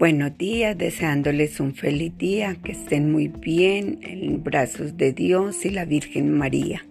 Buenos días, deseándoles un feliz día, que estén muy bien en brazos de Dios y la Virgen María.